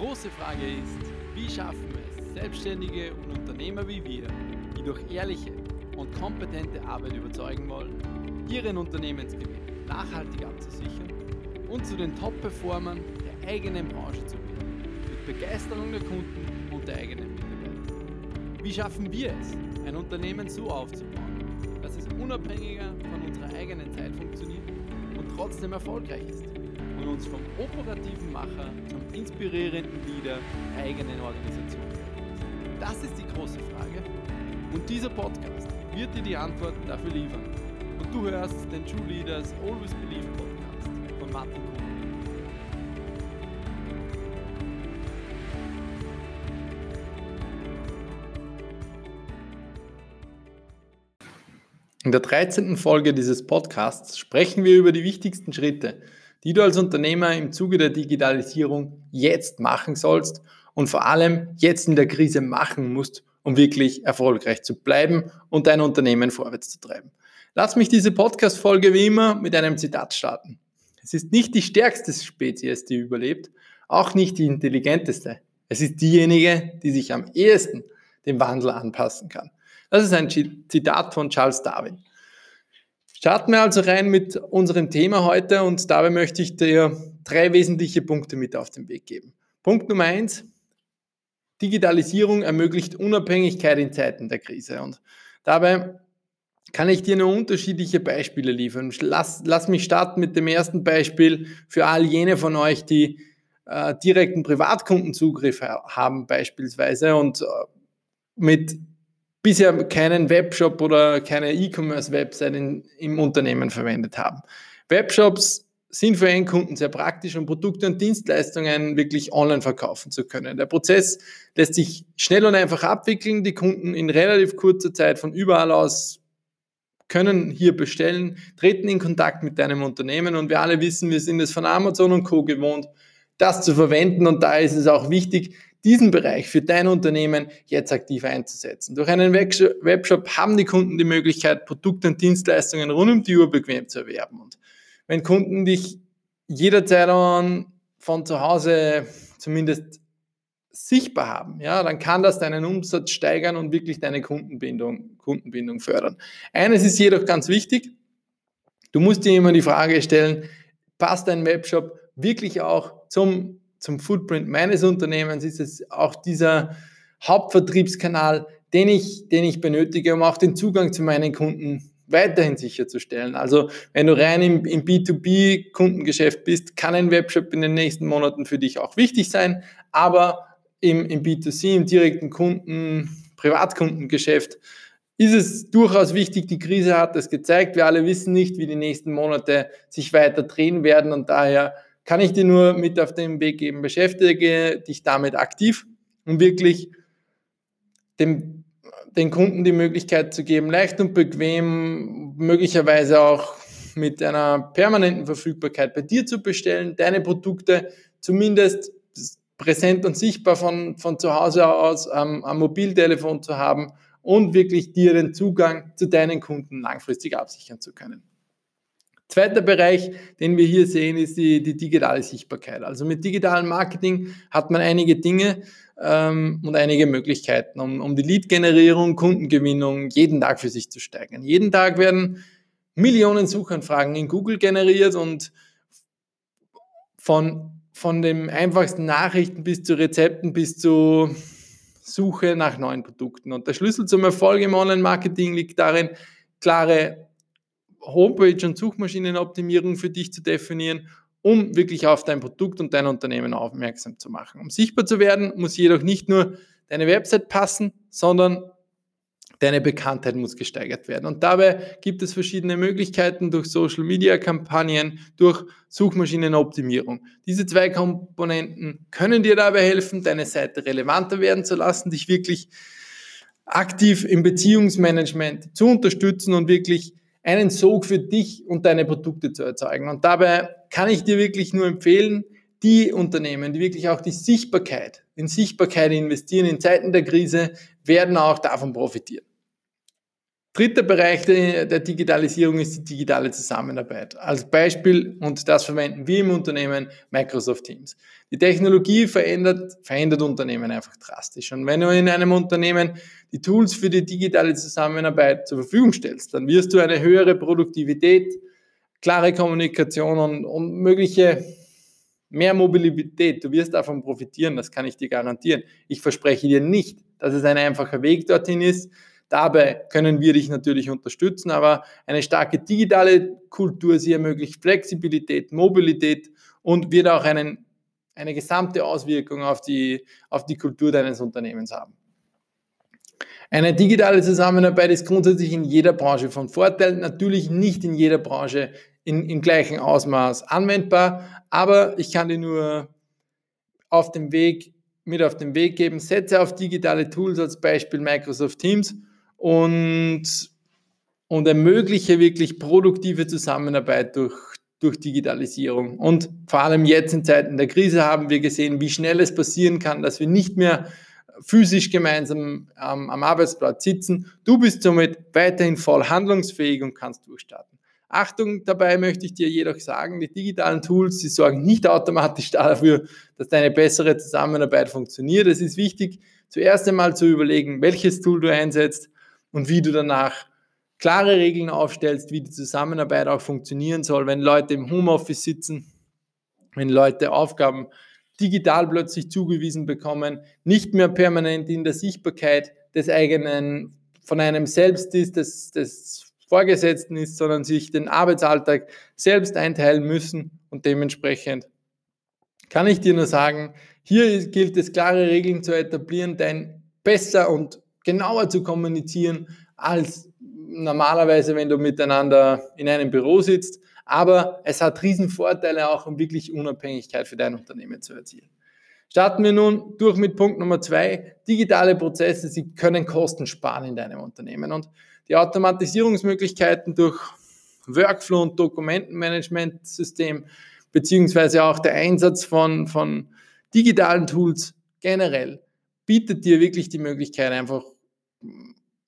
große Frage ist, wie schaffen es Selbstständige und Unternehmer wie wir, die durch ehrliche und kompetente Arbeit überzeugen wollen, ihren Unternehmensgewinn nachhaltig abzusichern und zu den Top-Performern der eigenen Branche zu werden, mit Begeisterung der Kunden und der eigenen Mitarbeiter. Wie schaffen wir es, ein Unternehmen so aufzubauen, dass es unabhängiger von unserer eigenen Zeit funktioniert und trotzdem erfolgreich ist? Und uns vom operativen Macher zum inspirierenden Leader der eigenen Organisation? Das ist die große Frage und dieser Podcast wird dir die Antworten dafür liefern. Und du hörst den True Leaders Always Believe Podcast von Martin Kuhn. In der 13. Folge dieses Podcasts sprechen wir über die wichtigsten Schritte, die du als Unternehmer im Zuge der Digitalisierung jetzt machen sollst und vor allem jetzt in der Krise machen musst, um wirklich erfolgreich zu bleiben und dein Unternehmen vorwärts zu treiben. Lass mich diese Podcast-Folge wie immer mit einem Zitat starten. Es ist nicht die stärkste Spezies, die überlebt, auch nicht die intelligenteste. Es ist diejenige, die sich am ehesten dem Wandel anpassen kann. Das ist ein Zitat von Charles Darwin. Starten wir also rein mit unserem Thema heute und dabei möchte ich dir drei wesentliche Punkte mit auf den Weg geben. Punkt Nummer eins, Digitalisierung ermöglicht Unabhängigkeit in Zeiten der Krise und dabei kann ich dir nur unterschiedliche Beispiele liefern. Lass, lass mich starten mit dem ersten Beispiel für all jene von euch, die äh, direkten Privatkundenzugriff haben beispielsweise und äh, mit bisher keinen Webshop oder keine E-Commerce-Website im Unternehmen verwendet haben. Webshops sind für Endkunden sehr praktisch, um Produkte und Dienstleistungen wirklich online verkaufen zu können. Der Prozess lässt sich schnell und einfach abwickeln. Die Kunden in relativ kurzer Zeit von überall aus können hier bestellen, treten in Kontakt mit deinem Unternehmen und wir alle wissen, wir sind es von Amazon und Co gewohnt, das zu verwenden und da ist es auch wichtig, diesen Bereich für dein Unternehmen jetzt aktiv einzusetzen. Durch einen Webshop haben die Kunden die Möglichkeit, Produkte und Dienstleistungen rund um die Uhr bequem zu erwerben. Und wenn Kunden dich jederzeit von zu Hause zumindest sichtbar haben, ja, dann kann das deinen Umsatz steigern und wirklich deine Kundenbindung, Kundenbindung fördern. Eines ist jedoch ganz wichtig. Du musst dir immer die Frage stellen, passt dein Webshop wirklich auch zum zum Footprint meines Unternehmens ist es auch dieser Hauptvertriebskanal, den ich, den ich benötige, um auch den Zugang zu meinen Kunden weiterhin sicherzustellen. Also wenn du rein im, im B2B-Kundengeschäft bist, kann ein Webshop in den nächsten Monaten für dich auch wichtig sein, aber im, im B2C, im direkten Kunden, Privatkundengeschäft, ist es durchaus wichtig, die Krise hat es gezeigt. Wir alle wissen nicht, wie die nächsten Monate sich weiter drehen werden und daher kann ich dir nur mit auf den Weg geben. Beschäftige dich damit aktiv, um wirklich dem, den Kunden die Möglichkeit zu geben, leicht und bequem, möglicherweise auch mit einer permanenten Verfügbarkeit bei dir zu bestellen, deine Produkte zumindest präsent und sichtbar von, von zu Hause aus am, am Mobiltelefon zu haben und wirklich dir den Zugang zu deinen Kunden langfristig absichern zu können. Zweiter Bereich, den wir hier sehen, ist die, die digitale Sichtbarkeit. Also mit digitalem Marketing hat man einige Dinge ähm, und einige Möglichkeiten, um, um die Lead-Generierung, Kundengewinnung jeden Tag für sich zu steigern. Jeden Tag werden Millionen Suchanfragen in Google generiert und von, von den einfachsten Nachrichten bis zu Rezepten bis zu Suche nach neuen Produkten. Und der Schlüssel zum Erfolg im Online-Marketing liegt darin, klare Homepage- und Suchmaschinenoptimierung für dich zu definieren, um wirklich auf dein Produkt und dein Unternehmen aufmerksam zu machen. Um sichtbar zu werden, muss jedoch nicht nur deine Website passen, sondern deine Bekanntheit muss gesteigert werden. Und dabei gibt es verschiedene Möglichkeiten durch Social-Media-Kampagnen, durch Suchmaschinenoptimierung. Diese zwei Komponenten können dir dabei helfen, deine Seite relevanter werden zu lassen, dich wirklich aktiv im Beziehungsmanagement zu unterstützen und wirklich einen Sog für dich und deine Produkte zu erzeugen. Und dabei kann ich dir wirklich nur empfehlen, die Unternehmen, die wirklich auch die Sichtbarkeit, in Sichtbarkeit investieren in Zeiten der Krise, werden auch davon profitieren. Dritter Bereich der, der, Digitalisierung ist die digitale Zusammenarbeit. Als Beispiel, und das verwenden wir im Unternehmen, Microsoft Teams. Die Technologie verändert, verändert Unternehmen einfach drastisch. Und wenn du in einem Unternehmen die Tools für die digitale Zusammenarbeit zur Verfügung stellst, dann wirst du eine höhere Produktivität, klare Kommunikation und, und mögliche mehr Mobilität. Du wirst davon profitieren, das kann ich dir garantieren. Ich verspreche dir nicht, dass es ein einfacher Weg dorthin ist, Dabei können wir dich natürlich unterstützen, aber eine starke digitale Kultur, sie ermöglicht Flexibilität, Mobilität und wird auch einen, eine gesamte Auswirkung auf die, auf die Kultur deines Unternehmens haben. Eine digitale Zusammenarbeit ist grundsätzlich in jeder Branche von Vorteil, natürlich nicht in jeder Branche in, im gleichen Ausmaß anwendbar, aber ich kann dir nur auf dem Weg, mit auf den Weg geben, setze auf digitale Tools als Beispiel Microsoft Teams und, und ermögliche wirklich produktive Zusammenarbeit durch, durch Digitalisierung. Und vor allem jetzt in Zeiten der Krise haben wir gesehen, wie schnell es passieren kann, dass wir nicht mehr physisch gemeinsam ähm, am Arbeitsplatz sitzen. Du bist somit weiterhin voll handlungsfähig und kannst durchstarten. Achtung, dabei möchte ich dir jedoch sagen, die digitalen Tools, sie sorgen nicht automatisch dafür, dass deine bessere Zusammenarbeit funktioniert. Es ist wichtig, zuerst einmal zu überlegen, welches Tool du einsetzt und wie du danach klare Regeln aufstellst, wie die Zusammenarbeit auch funktionieren soll, wenn Leute im Homeoffice sitzen, wenn Leute Aufgaben digital plötzlich zugewiesen bekommen, nicht mehr permanent in der Sichtbarkeit des eigenen, von einem selbst ist, des, des Vorgesetzten ist, sondern sich den Arbeitsalltag selbst einteilen müssen und dementsprechend kann ich dir nur sagen, hier gilt es, klare Regeln zu etablieren, dein besser und genauer zu kommunizieren als normalerweise, wenn du miteinander in einem Büro sitzt. Aber es hat Riesenvorteile auch, um wirklich Unabhängigkeit für dein Unternehmen zu erzielen. Starten wir nun durch mit Punkt Nummer zwei. Digitale Prozesse, sie können Kosten sparen in deinem Unternehmen. Und die Automatisierungsmöglichkeiten durch Workflow und Dokumentenmanagementsystem, beziehungsweise auch der Einsatz von, von digitalen Tools generell, bietet dir wirklich die Möglichkeit, einfach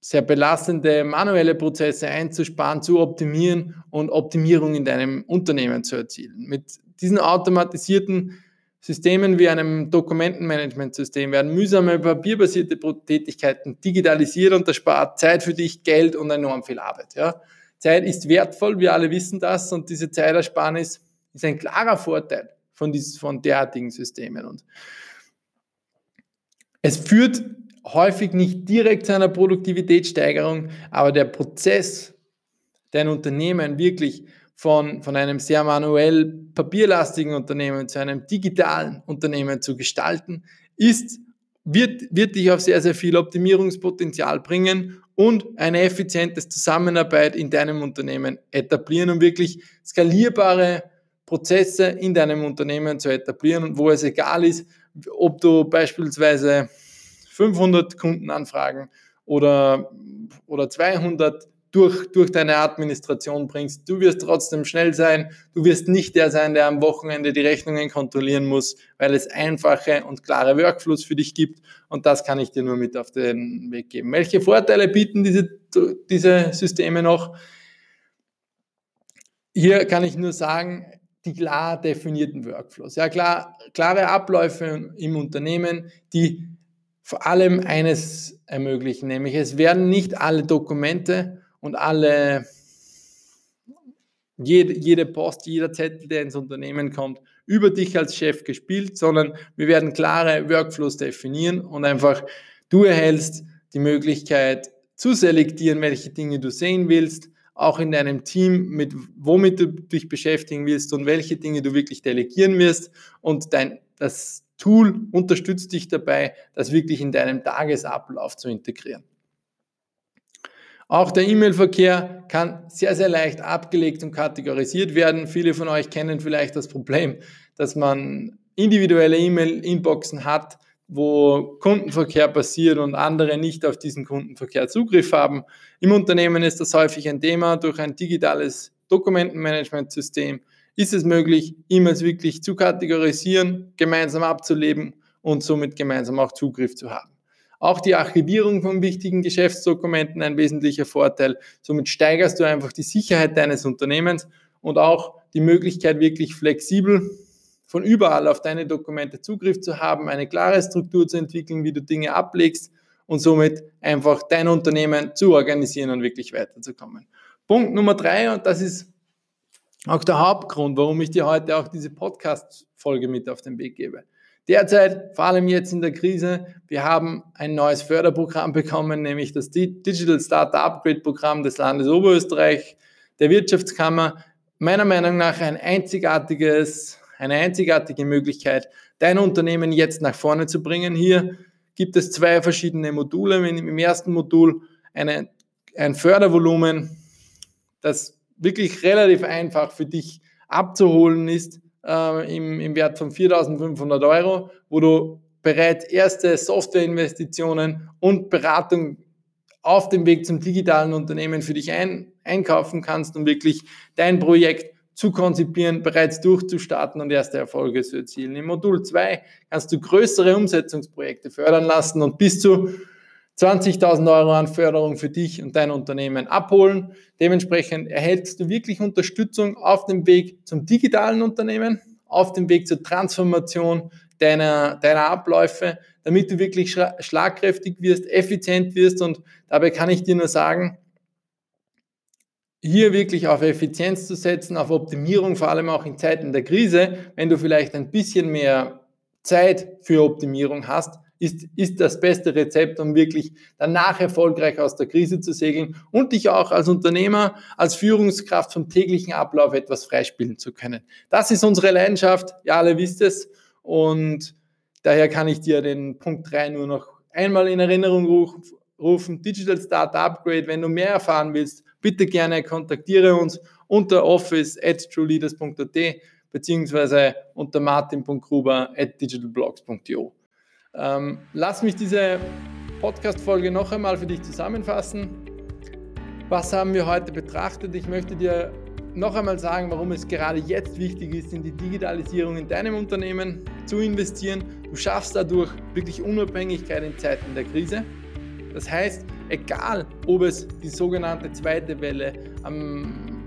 sehr belastende manuelle Prozesse einzusparen, zu optimieren und Optimierung in deinem Unternehmen zu erzielen. Mit diesen automatisierten Systemen wie einem Dokumentenmanagementsystem werden mühsame papierbasierte Tätigkeiten digitalisiert und das spart Zeit für dich, Geld und enorm viel Arbeit. Ja. Zeit ist wertvoll, wir alle wissen das und diese Zeitersparnis ist ein klarer Vorteil von, dies, von derartigen Systemen. Und es führt häufig nicht direkt zu einer Produktivitätssteigerung, aber der Prozess, dein Unternehmen wirklich von, von einem sehr manuell papierlastigen Unternehmen zu einem digitalen Unternehmen zu gestalten, ist, wird, wird dich auf sehr, sehr viel Optimierungspotenzial bringen und eine effiziente Zusammenarbeit in deinem Unternehmen etablieren, um wirklich skalierbare Prozesse in deinem Unternehmen zu etablieren, wo es egal ist, ob du beispielsweise 500 Kundenanfragen oder, oder 200 durch, durch deine Administration bringst. Du wirst trotzdem schnell sein. Du wirst nicht der sein, der am Wochenende die Rechnungen kontrollieren muss, weil es einfache und klare Workflows für dich gibt. Und das kann ich dir nur mit auf den Weg geben. Welche Vorteile bieten diese, diese Systeme noch? Hier kann ich nur sagen, die klar definierten Workflows. Ja, klar, klare Abläufe im Unternehmen, die vor allem eines ermöglichen, nämlich es werden nicht alle Dokumente und alle, jede, jede Post, jeder Zettel, der ins Unternehmen kommt, über dich als Chef gespielt, sondern wir werden klare Workflows definieren und einfach du erhältst die Möglichkeit zu selektieren, welche Dinge du sehen willst, auch in deinem Team, mit womit du dich beschäftigen willst und welche Dinge du wirklich delegieren wirst und dein, das Tool unterstützt dich dabei, das wirklich in deinem Tagesablauf zu integrieren. Auch der E-Mail-Verkehr kann sehr, sehr leicht abgelegt und kategorisiert werden. Viele von euch kennen vielleicht das Problem, dass man individuelle E-Mail-Inboxen hat, wo Kundenverkehr passiert und andere nicht auf diesen Kundenverkehr Zugriff haben. Im Unternehmen ist das häufig ein Thema. Durch ein digitales Dokumentenmanagementsystem ist es möglich, E-Mails wirklich zu kategorisieren, gemeinsam abzuleben und somit gemeinsam auch Zugriff zu haben. Auch die Archivierung von wichtigen Geschäftsdokumenten ein wesentlicher Vorteil. Somit steigerst du einfach die Sicherheit deines Unternehmens und auch die Möglichkeit, wirklich flexibel von überall auf deine Dokumente Zugriff zu haben, eine klare Struktur zu entwickeln, wie du Dinge ablegst und somit einfach dein Unternehmen zu organisieren und wirklich weiterzukommen. Punkt Nummer drei, und das ist auch der Hauptgrund, warum ich dir heute auch diese Podcast-Folge mit auf den Weg gebe. Derzeit, vor allem jetzt in der Krise, wir haben ein neues Förderprogramm bekommen, nämlich das Digital Startup Upgrade Programm des Landes Oberösterreich, der Wirtschaftskammer. Meiner Meinung nach ein einzigartiges, eine einzigartige Möglichkeit, dein Unternehmen jetzt nach vorne zu bringen. Hier gibt es zwei verschiedene Module. Im ersten Modul eine, ein Fördervolumen, das wirklich relativ einfach für dich abzuholen ist äh, im, im Wert von 4.500 Euro, wo du bereits erste Softwareinvestitionen und Beratung auf dem Weg zum digitalen Unternehmen für dich ein, einkaufen kannst, um wirklich dein Projekt zu konzipieren, bereits durchzustarten und erste Erfolge zu erzielen. Im Modul 2 kannst du größere Umsetzungsprojekte fördern lassen und bis zu 20.000 Euro an Förderung für dich und dein Unternehmen abholen. Dementsprechend erhältst du wirklich Unterstützung auf dem Weg zum digitalen Unternehmen, auf dem Weg zur Transformation deiner, deiner Abläufe, damit du wirklich schlagkräftig wirst, effizient wirst und dabei kann ich dir nur sagen, hier wirklich auf Effizienz zu setzen, auf Optimierung, vor allem auch in Zeiten der Krise, wenn du vielleicht ein bisschen mehr Zeit für Optimierung hast, ist, ist das beste Rezept, um wirklich danach erfolgreich aus der Krise zu segeln und dich auch als Unternehmer, als Führungskraft vom täglichen Ablauf etwas freispielen zu können. Das ist unsere Leidenschaft, ihr alle wisst es. Und daher kann ich dir den Punkt 3 nur noch einmal in Erinnerung rufen. Digital Start Upgrade, wenn du mehr erfahren willst, bitte gerne kontaktiere uns unter office at trueleaders.at beziehungsweise unter martin.gruber at digitalblogs.io. Ähm, lass mich diese Podcast-Folge noch einmal für dich zusammenfassen. Was haben wir heute betrachtet? Ich möchte dir noch einmal sagen, warum es gerade jetzt wichtig ist, in die Digitalisierung in deinem Unternehmen zu investieren. Du schaffst dadurch wirklich Unabhängigkeit in Zeiten der Krise. Das heißt, egal ob es die sogenannte zweite Welle am,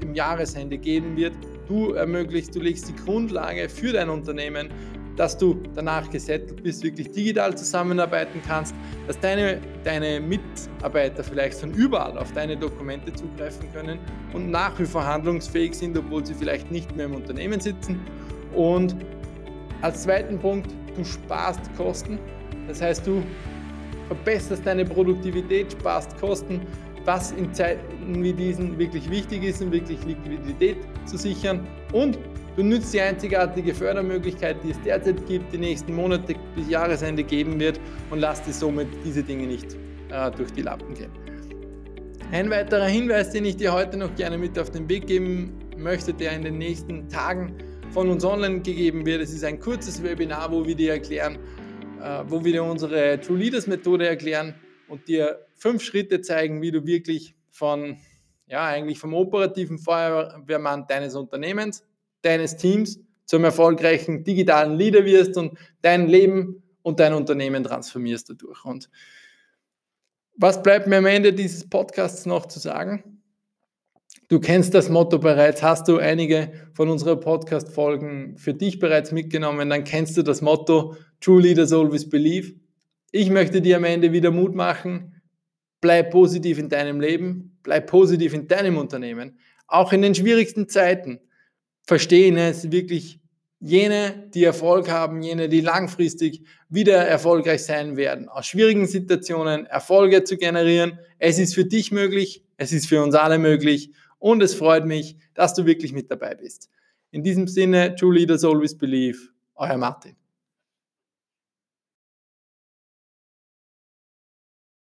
im Jahresende geben wird, du ermöglichst, du legst die Grundlage für dein Unternehmen dass du danach gesettelt bist, wirklich digital zusammenarbeiten kannst, dass deine, deine Mitarbeiter vielleicht von überall auf deine Dokumente zugreifen können und nach wie vor handlungsfähig sind, obwohl sie vielleicht nicht mehr im Unternehmen sitzen. Und als zweiten Punkt, du sparst Kosten. Das heißt, du verbesserst deine Produktivität, sparst Kosten, was in Zeiten wie diesen wirklich wichtig ist, um wirklich Liquidität zu sichern. Und Du nützt die einzigartige Fördermöglichkeit, die es derzeit gibt, die nächsten Monate bis Jahresende geben wird und lass dir somit diese Dinge nicht äh, durch die Lappen gehen. Ein weiterer Hinweis, den ich dir heute noch gerne mit auf den Weg geben möchte, der in den nächsten Tagen von uns online gegeben wird. Es ist ein kurzes Webinar, wo wir dir erklären, wo wir dir unsere True Leaders Methode erklären und dir fünf Schritte zeigen, wie du wirklich von, ja, eigentlich vom operativen Feuerwehrmann deines Unternehmens deines Teams zum erfolgreichen digitalen Leader wirst und dein Leben und dein Unternehmen transformierst dadurch. Und was bleibt mir am Ende dieses Podcasts noch zu sagen? Du kennst das Motto bereits, hast du einige von unseren Podcast-Folgen für dich bereits mitgenommen, dann kennst du das Motto True Leaders Always Believe. Ich möchte dir am Ende wieder Mut machen, bleib positiv in deinem Leben, bleib positiv in deinem Unternehmen, auch in den schwierigsten Zeiten verstehen es wirklich jene, die Erfolg haben, jene, die langfristig wieder erfolgreich sein werden, aus schwierigen Situationen Erfolge zu generieren. Es ist für dich möglich, es ist für uns alle möglich und es freut mich, dass du wirklich mit dabei bist. In diesem Sinne, True Leaders Always Believe, euer Martin.